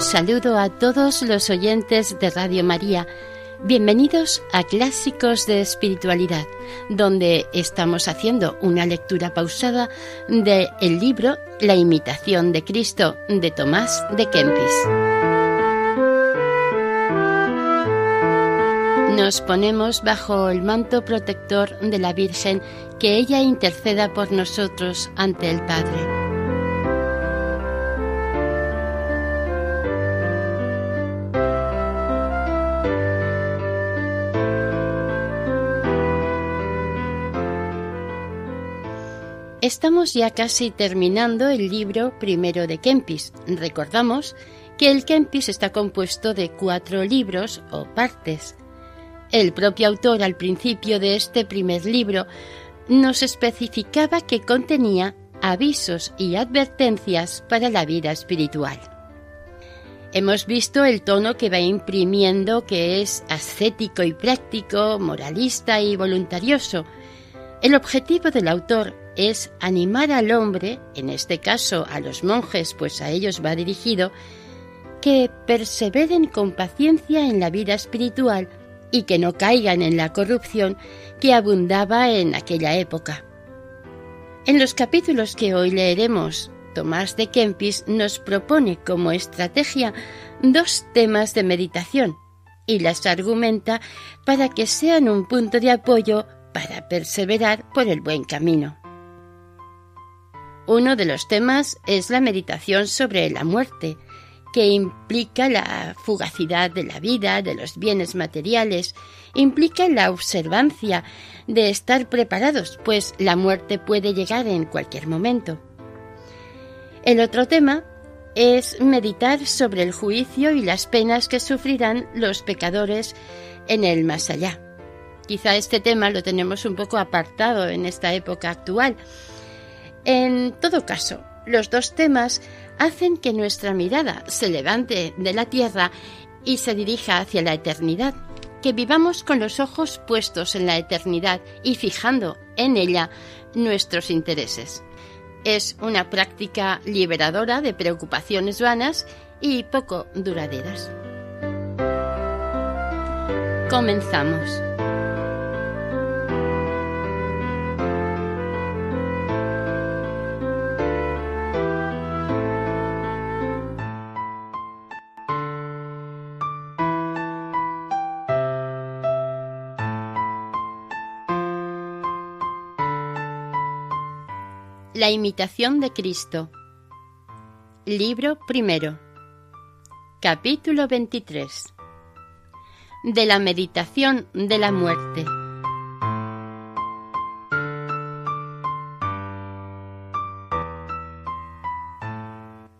Saludo a todos los oyentes de Radio María. Bienvenidos a Clásicos de Espiritualidad, donde estamos haciendo una lectura pausada del el libro La imitación de Cristo de Tomás de Kempis. Nos ponemos bajo el manto protector de la Virgen, que ella interceda por nosotros ante el Padre. Estamos ya casi terminando el libro primero de Kempis. Recordamos que el Kempis está compuesto de cuatro libros o partes. El propio autor al principio de este primer libro nos especificaba que contenía avisos y advertencias para la vida espiritual. Hemos visto el tono que va imprimiendo que es ascético y práctico, moralista y voluntarioso. El objetivo del autor es animar al hombre, en este caso a los monjes, pues a ellos va dirigido, que perseveren con paciencia en la vida espiritual y que no caigan en la corrupción que abundaba en aquella época. En los capítulos que hoy leeremos, Tomás de Kempis nos propone como estrategia dos temas de meditación y las argumenta para que sean un punto de apoyo para perseverar por el buen camino. Uno de los temas es la meditación sobre la muerte, que implica la fugacidad de la vida, de los bienes materiales, implica la observancia de estar preparados, pues la muerte puede llegar en cualquier momento. El otro tema es meditar sobre el juicio y las penas que sufrirán los pecadores en el más allá. Quizá este tema lo tenemos un poco apartado en esta época actual, en todo caso, los dos temas hacen que nuestra mirada se levante de la tierra y se dirija hacia la eternidad, que vivamos con los ojos puestos en la eternidad y fijando en ella nuestros intereses. Es una práctica liberadora de preocupaciones vanas y poco duraderas. Comenzamos. La imitación de Cristo. Libro primero. Capítulo 23. De la meditación de la muerte.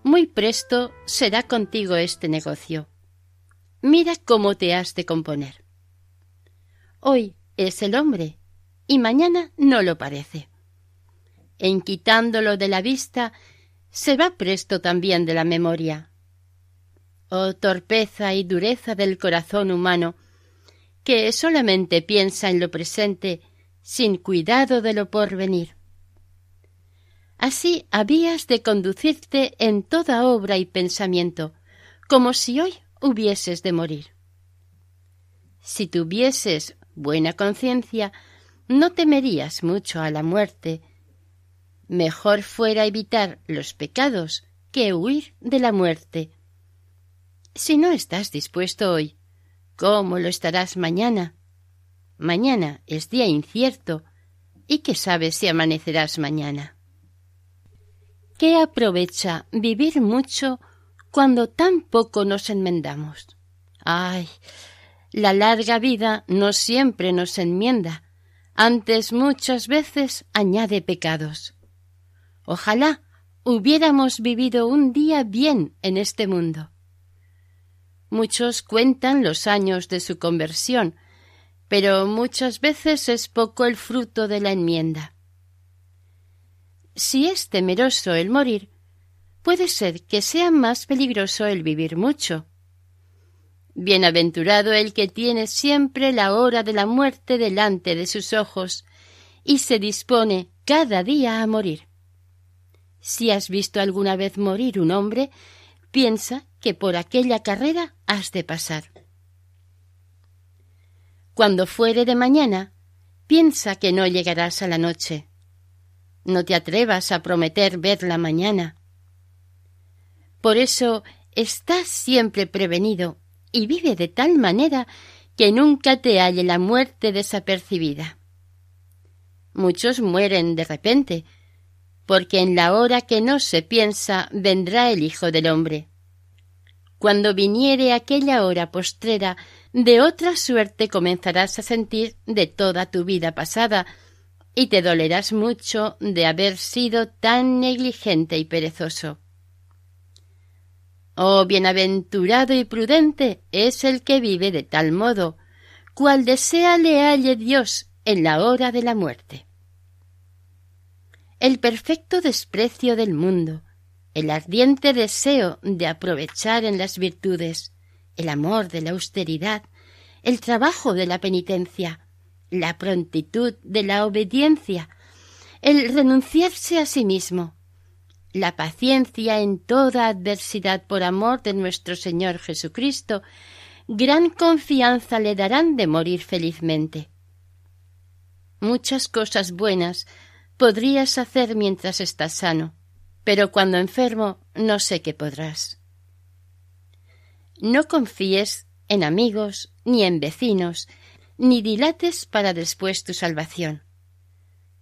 Muy presto será contigo este negocio. Mira cómo te has de componer. Hoy es el hombre y mañana no lo parece en quitándolo de la vista, se va presto también de la memoria. Oh torpeza y dureza del corazón humano, que solamente piensa en lo presente sin cuidado de lo porvenir. Así habías de conducirte en toda obra y pensamiento, como si hoy hubieses de morir. Si tuvieses buena conciencia, no temerías mucho a la muerte. Mejor fuera evitar los pecados que huir de la muerte. Si no estás dispuesto hoy, ¿cómo lo estarás mañana? Mañana es día incierto, y que sabes si amanecerás mañana. ¿Qué aprovecha vivir mucho cuando tan poco nos enmendamos? Ay, la larga vida no siempre nos enmienda, antes muchas veces añade pecados. Ojalá hubiéramos vivido un día bien en este mundo. Muchos cuentan los años de su conversión, pero muchas veces es poco el fruto de la enmienda. Si es temeroso el morir, puede ser que sea más peligroso el vivir mucho. Bienaventurado el que tiene siempre la hora de la muerte delante de sus ojos y se dispone cada día a morir. Si has visto alguna vez morir un hombre, piensa que por aquella carrera has de pasar. Cuando fuere de mañana, piensa que no llegarás a la noche. No te atrevas a prometer verla mañana. Por eso estás siempre prevenido y vive de tal manera que nunca te halle la muerte desapercibida. Muchos mueren de repente, porque en la hora que no se piensa vendrá el Hijo del Hombre. Cuando viniere aquella hora postrera, de otra suerte comenzarás a sentir de toda tu vida pasada, y te dolerás mucho de haber sido tan negligente y perezoso. Oh bienaventurado y prudente es el que vive de tal modo, cual desea le halle Dios en la hora de la muerte. El perfecto desprecio del mundo, el ardiente deseo de aprovechar en las virtudes, el amor de la austeridad, el trabajo de la penitencia, la prontitud de la obediencia, el renunciarse a sí mismo, la paciencia en toda adversidad por amor de nuestro Señor Jesucristo, gran confianza le darán de morir felizmente. Muchas cosas buenas podrías hacer mientras estás sano, pero cuando enfermo no sé qué podrás. No confíes en amigos ni en vecinos, ni dilates para después tu salvación,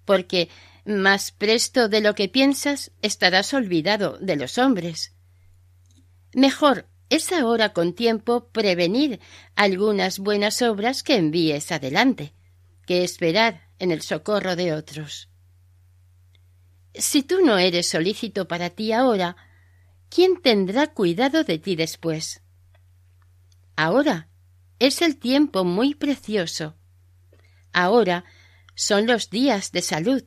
porque más presto de lo que piensas estarás olvidado de los hombres. Mejor es ahora con tiempo prevenir algunas buenas obras que envíes adelante, que esperar en el socorro de otros. Si tú no eres solícito para ti ahora, ¿quién tendrá cuidado de ti después? Ahora es el tiempo muy precioso. Ahora son los días de salud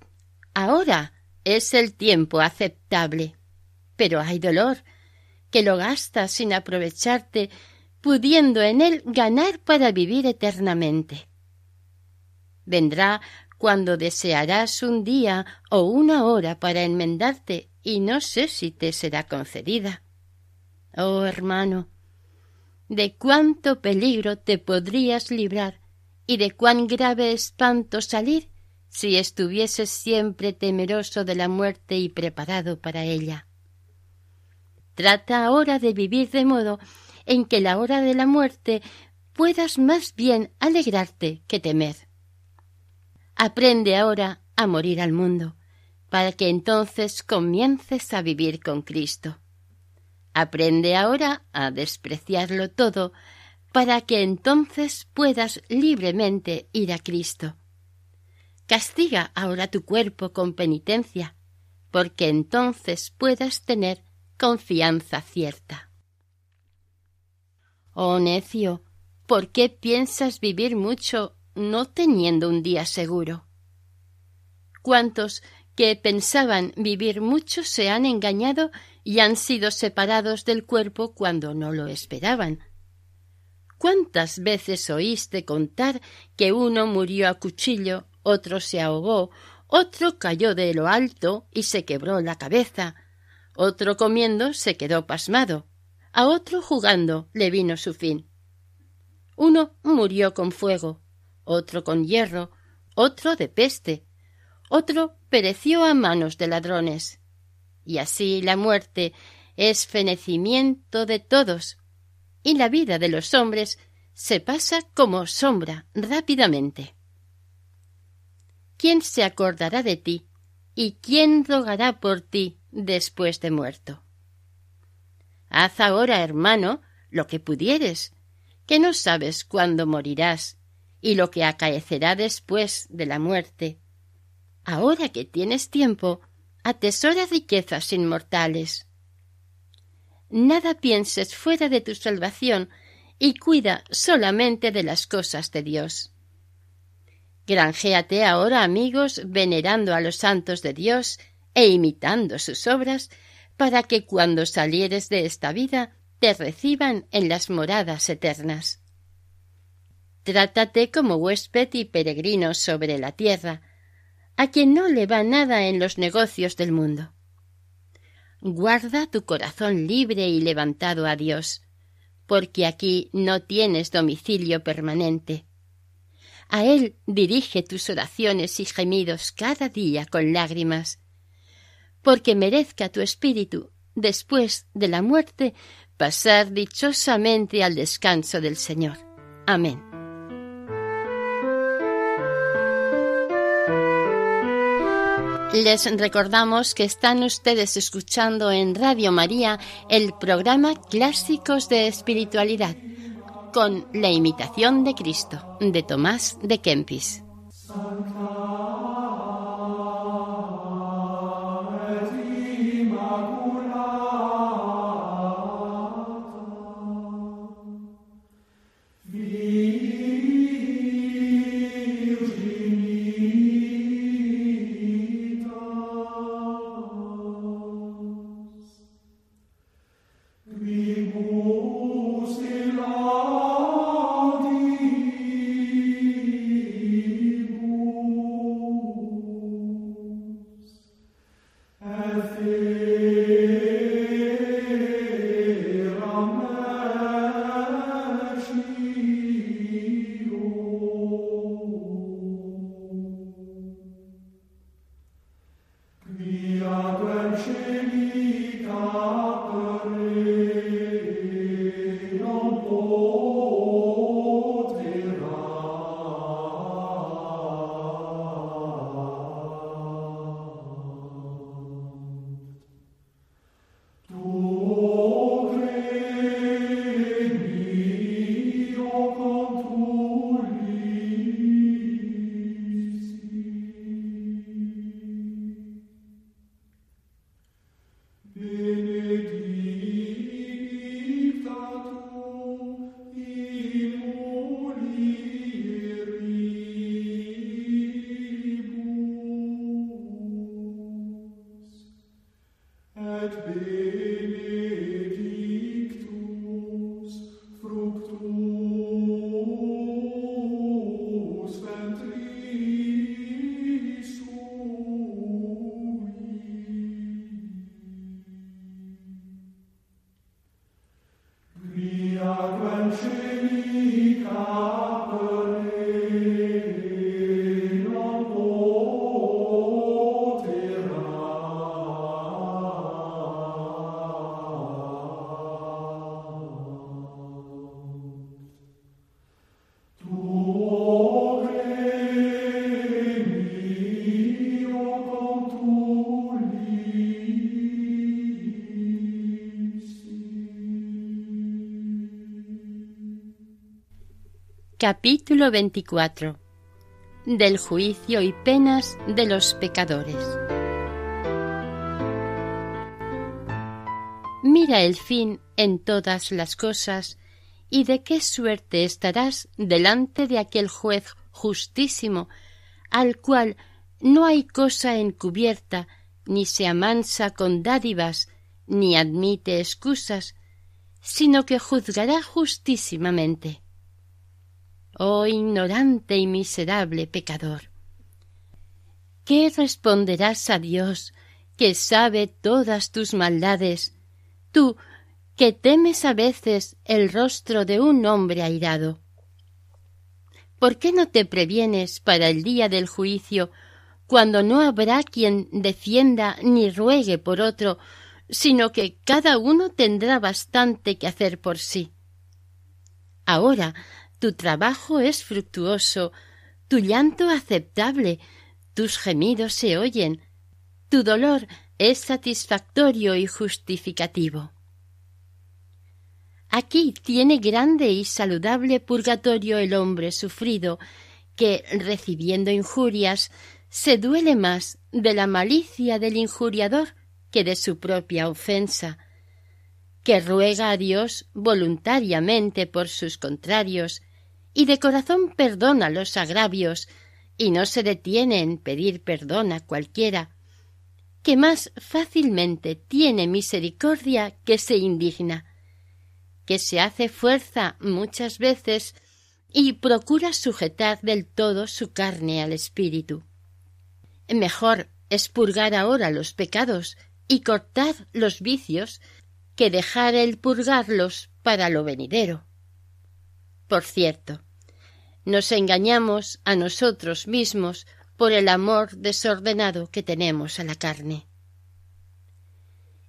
Ahora es el tiempo aceptable. Pero hay dolor, que lo gastas sin aprovecharte, pudiendo en él ganar para vivir eternamente. Vendrá cuando desearás un día o una hora para enmendarte y no sé si te será concedida. Oh hermano, de cuánto peligro te podrías librar y de cuán grave espanto salir si estuvieses siempre temeroso de la muerte y preparado para ella. Trata ahora de vivir de modo en que la hora de la muerte puedas más bien alegrarte que temer. Aprende ahora a morir al mundo, para que entonces comiences a vivir con Cristo. Aprende ahora a despreciarlo todo, para que entonces puedas libremente ir a Cristo Castiga ahora tu cuerpo con penitencia, porque entonces puedas tener confianza cierta. Oh necio, ¿por qué piensas vivir mucho no teniendo un día seguro? ¿Cuántos que pensaban vivir mucho se han engañado y han sido separados del cuerpo cuando no lo esperaban? ¿Cuántas veces oíste contar que uno murió a cuchillo otro se ahogó, otro cayó de lo alto y se quebró la cabeza, otro comiendo se quedó pasmado, a otro jugando le vino su fin. Uno murió con fuego, otro con hierro, otro de peste, otro pereció a manos de ladrones. Y así la muerte es fenecimiento de todos, y la vida de los hombres se pasa como sombra rápidamente. ¿Quién se acordará de ti y quién rogará por ti después de muerto? Haz ahora, hermano, lo que pudieres, que no sabes cuándo morirás y lo que acaecerá después de la muerte. Ahora que tienes tiempo, atesora riquezas inmortales. Nada pienses fuera de tu salvación y cuida solamente de las cosas de Dios. Granjéate ahora amigos venerando a los santos de Dios e imitando sus obras, para que cuando salieres de esta vida te reciban en las moradas eternas. Trátate como huésped y peregrino sobre la tierra, a quien no le va nada en los negocios del mundo. Guarda tu corazón libre y levantado a Dios, porque aquí no tienes domicilio permanente. A Él dirige tus oraciones y gemidos cada día con lágrimas, porque merezca tu espíritu, después de la muerte, pasar dichosamente al descanso del Señor. Amén. Les recordamos que están ustedes escuchando en Radio María el programa Clásicos de Espiritualidad con la imitación de Cristo de Tomás de Kempis. Capítulo 24 Del juicio y penas de los pecadores. Mira el fin en todas las cosas y de qué suerte estarás delante de aquel juez justísimo, al cual no hay cosa encubierta, ni se amansa con dádivas, ni admite excusas, sino que juzgará justísimamente oh ignorante y miserable pecador. ¿Qué responderás a Dios que sabe todas tus maldades, tú que temes a veces el rostro de un hombre airado. ¿Por qué no te previenes para el día del juicio, cuando no habrá quien defienda ni ruegue por otro, sino que cada uno tendrá bastante que hacer por sí? Ahora tu trabajo es fructuoso, tu llanto aceptable, tus gemidos se oyen, tu dolor es satisfactorio y justificativo. Aquí tiene grande y saludable purgatorio el hombre sufrido, que, recibiendo injurias, se duele más de la malicia del injuriador que de su propia ofensa, que ruega a Dios voluntariamente por sus contrarios, y de corazón perdona los agravios, y no se detiene en pedir perdón a cualquiera, que más fácilmente tiene misericordia que se indigna, que se hace fuerza muchas veces y procura sujetar del todo su carne al espíritu. Mejor es purgar ahora los pecados y cortar los vicios que dejar el purgarlos para lo venidero. Por cierto, nos engañamos a nosotros mismos por el amor desordenado que tenemos a la carne.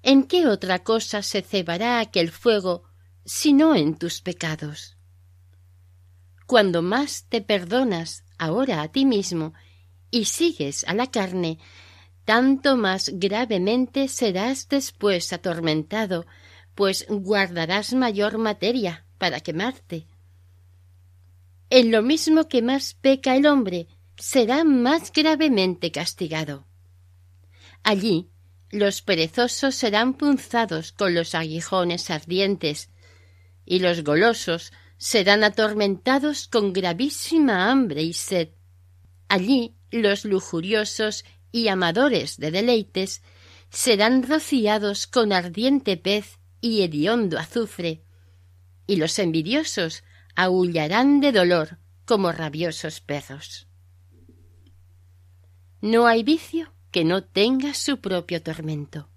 ¿En qué otra cosa se cebará aquel fuego sino en tus pecados? Cuando más te perdonas ahora a ti mismo y sigues a la carne, tanto más gravemente serás después atormentado, pues guardarás mayor materia para quemarte. En lo mismo que más peca el hombre, será más gravemente castigado. Allí los perezosos serán punzados con los aguijones ardientes, y los golosos serán atormentados con gravísima hambre y sed. Allí los lujuriosos y amadores de deleites serán rociados con ardiente pez y hediondo azufre, y los envidiosos aullarán de dolor como rabiosos perros. No hay vicio que no tenga su propio tormento.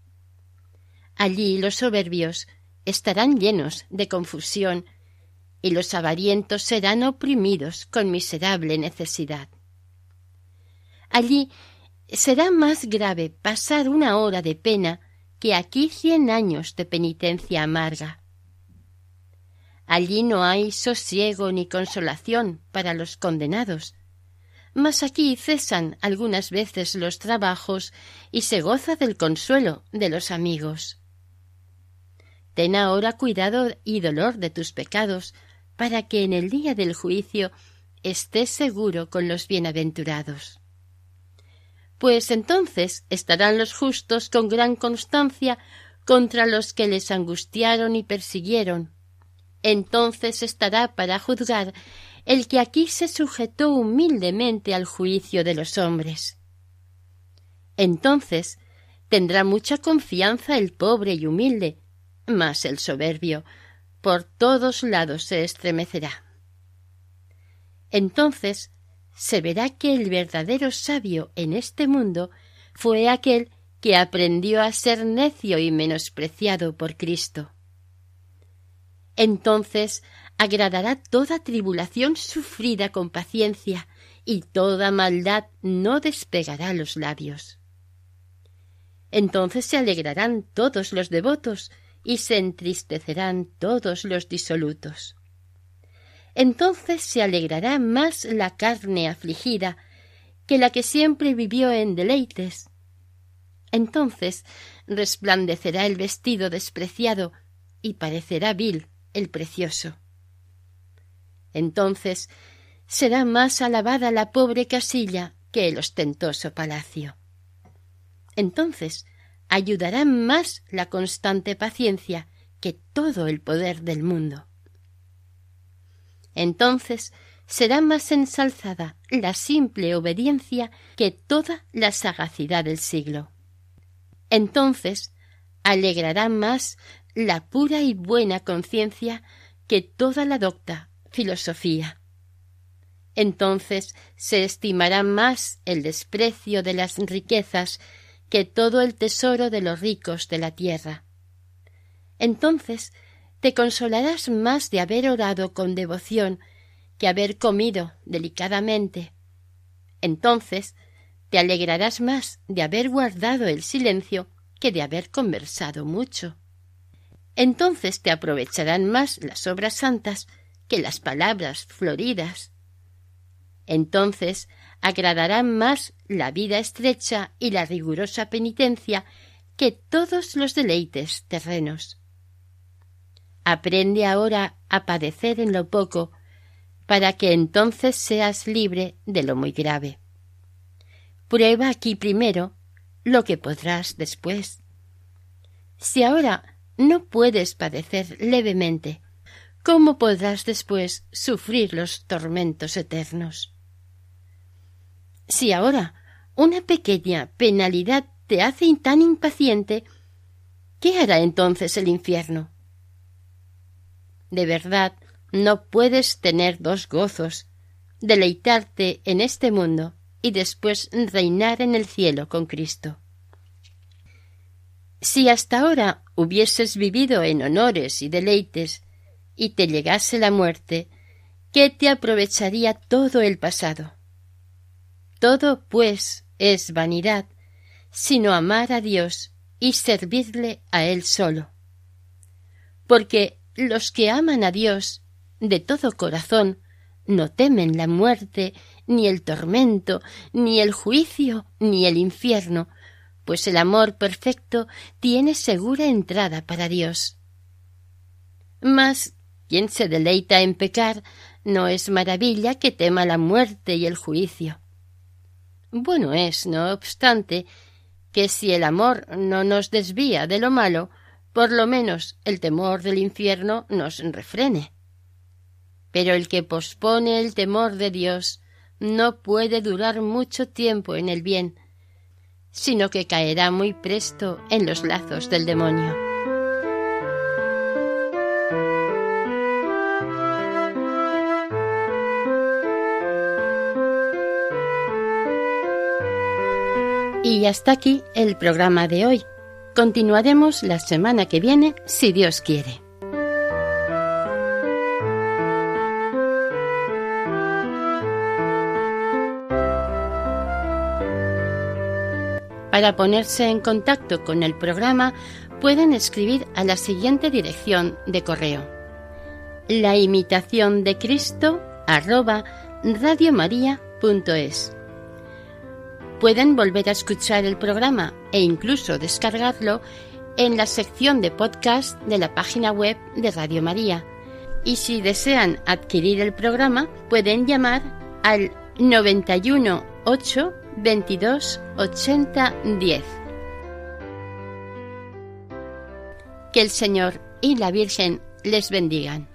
Allí los soberbios estarán llenos de confusión y los avarientos serán oprimidos con miserable necesidad. Allí será más grave pasar una hora de pena que aquí cien años de penitencia amarga. Allí no hay sosiego ni consolación para los condenados, mas aquí cesan algunas veces los trabajos y se goza del consuelo de los amigos. Ten ahora cuidado y dolor de tus pecados, para que en el día del juicio estés seguro con los bienaventurados. Pues entonces estarán los justos con gran constancia contra los que les angustiaron y persiguieron. Entonces estará para juzgar el que aquí se sujetó humildemente al juicio de los hombres. Entonces tendrá mucha confianza el pobre y humilde, mas el soberbio por todos lados se estremecerá. Entonces se verá que el verdadero sabio en este mundo fue aquel que aprendió a ser necio y menospreciado por Cristo. Entonces agradará toda tribulación sufrida con paciencia, y toda maldad no despegará los labios. Entonces se alegrarán todos los devotos y se entristecerán todos los disolutos. Entonces se alegrará más la carne afligida que la que siempre vivió en deleites. Entonces resplandecerá el vestido despreciado y parecerá vil el precioso. Entonces será más alabada la pobre casilla que el ostentoso palacio. Entonces ayudará más la constante paciencia que todo el poder del mundo. Entonces será más ensalzada la simple obediencia que toda la sagacidad del siglo. Entonces alegrará más la pura y buena conciencia que toda la docta filosofía. Entonces se estimará más el desprecio de las riquezas que todo el tesoro de los ricos de la tierra. Entonces te consolarás más de haber orado con devoción que haber comido delicadamente. Entonces te alegrarás más de haber guardado el silencio que de haber conversado mucho. Entonces te aprovecharán más las obras santas que las palabras floridas. Entonces agradarán más la vida estrecha y la rigurosa penitencia que todos los deleites terrenos. Aprende ahora a padecer en lo poco, para que entonces seas libre de lo muy grave. Prueba aquí primero lo que podrás después. Si ahora no puedes padecer levemente, ¿cómo podrás después sufrir los tormentos eternos? Si ahora una pequeña penalidad te hace tan impaciente, ¿qué hará entonces el infierno? De verdad, no puedes tener dos gozos, deleitarte en este mundo y después reinar en el cielo con Cristo. Si hasta ahora hubieses vivido en honores y deleites y te llegase la muerte, ¿qué te aprovecharía todo el pasado? Todo, pues, es vanidad, sino amar a Dios y servirle a Él solo. Porque los que aman a Dios de todo corazón no temen la muerte, ni el tormento, ni el juicio, ni el infierno, pues el amor perfecto tiene segura entrada para Dios. Mas quien se deleita en pecar no es maravilla que tema la muerte y el juicio. Bueno es, no obstante, que si el amor no nos desvía de lo malo, por lo menos el temor del infierno nos refrene. Pero el que pospone el temor de Dios no puede durar mucho tiempo en el bien, sino que caerá muy presto en los lazos del demonio. Y hasta aquí el programa de hoy. Continuaremos la semana que viene, si Dios quiere. Para ponerse en contacto con el programa pueden escribir a la siguiente dirección de correo. La imitación de Cristo arroba radiomaria.es Pueden volver a escuchar el programa e incluso descargarlo en la sección de podcast de la página web de Radio María. Y si desean adquirir el programa, pueden llamar al 91 8 22 80 10. Que el Señor y la Virgen les bendigan.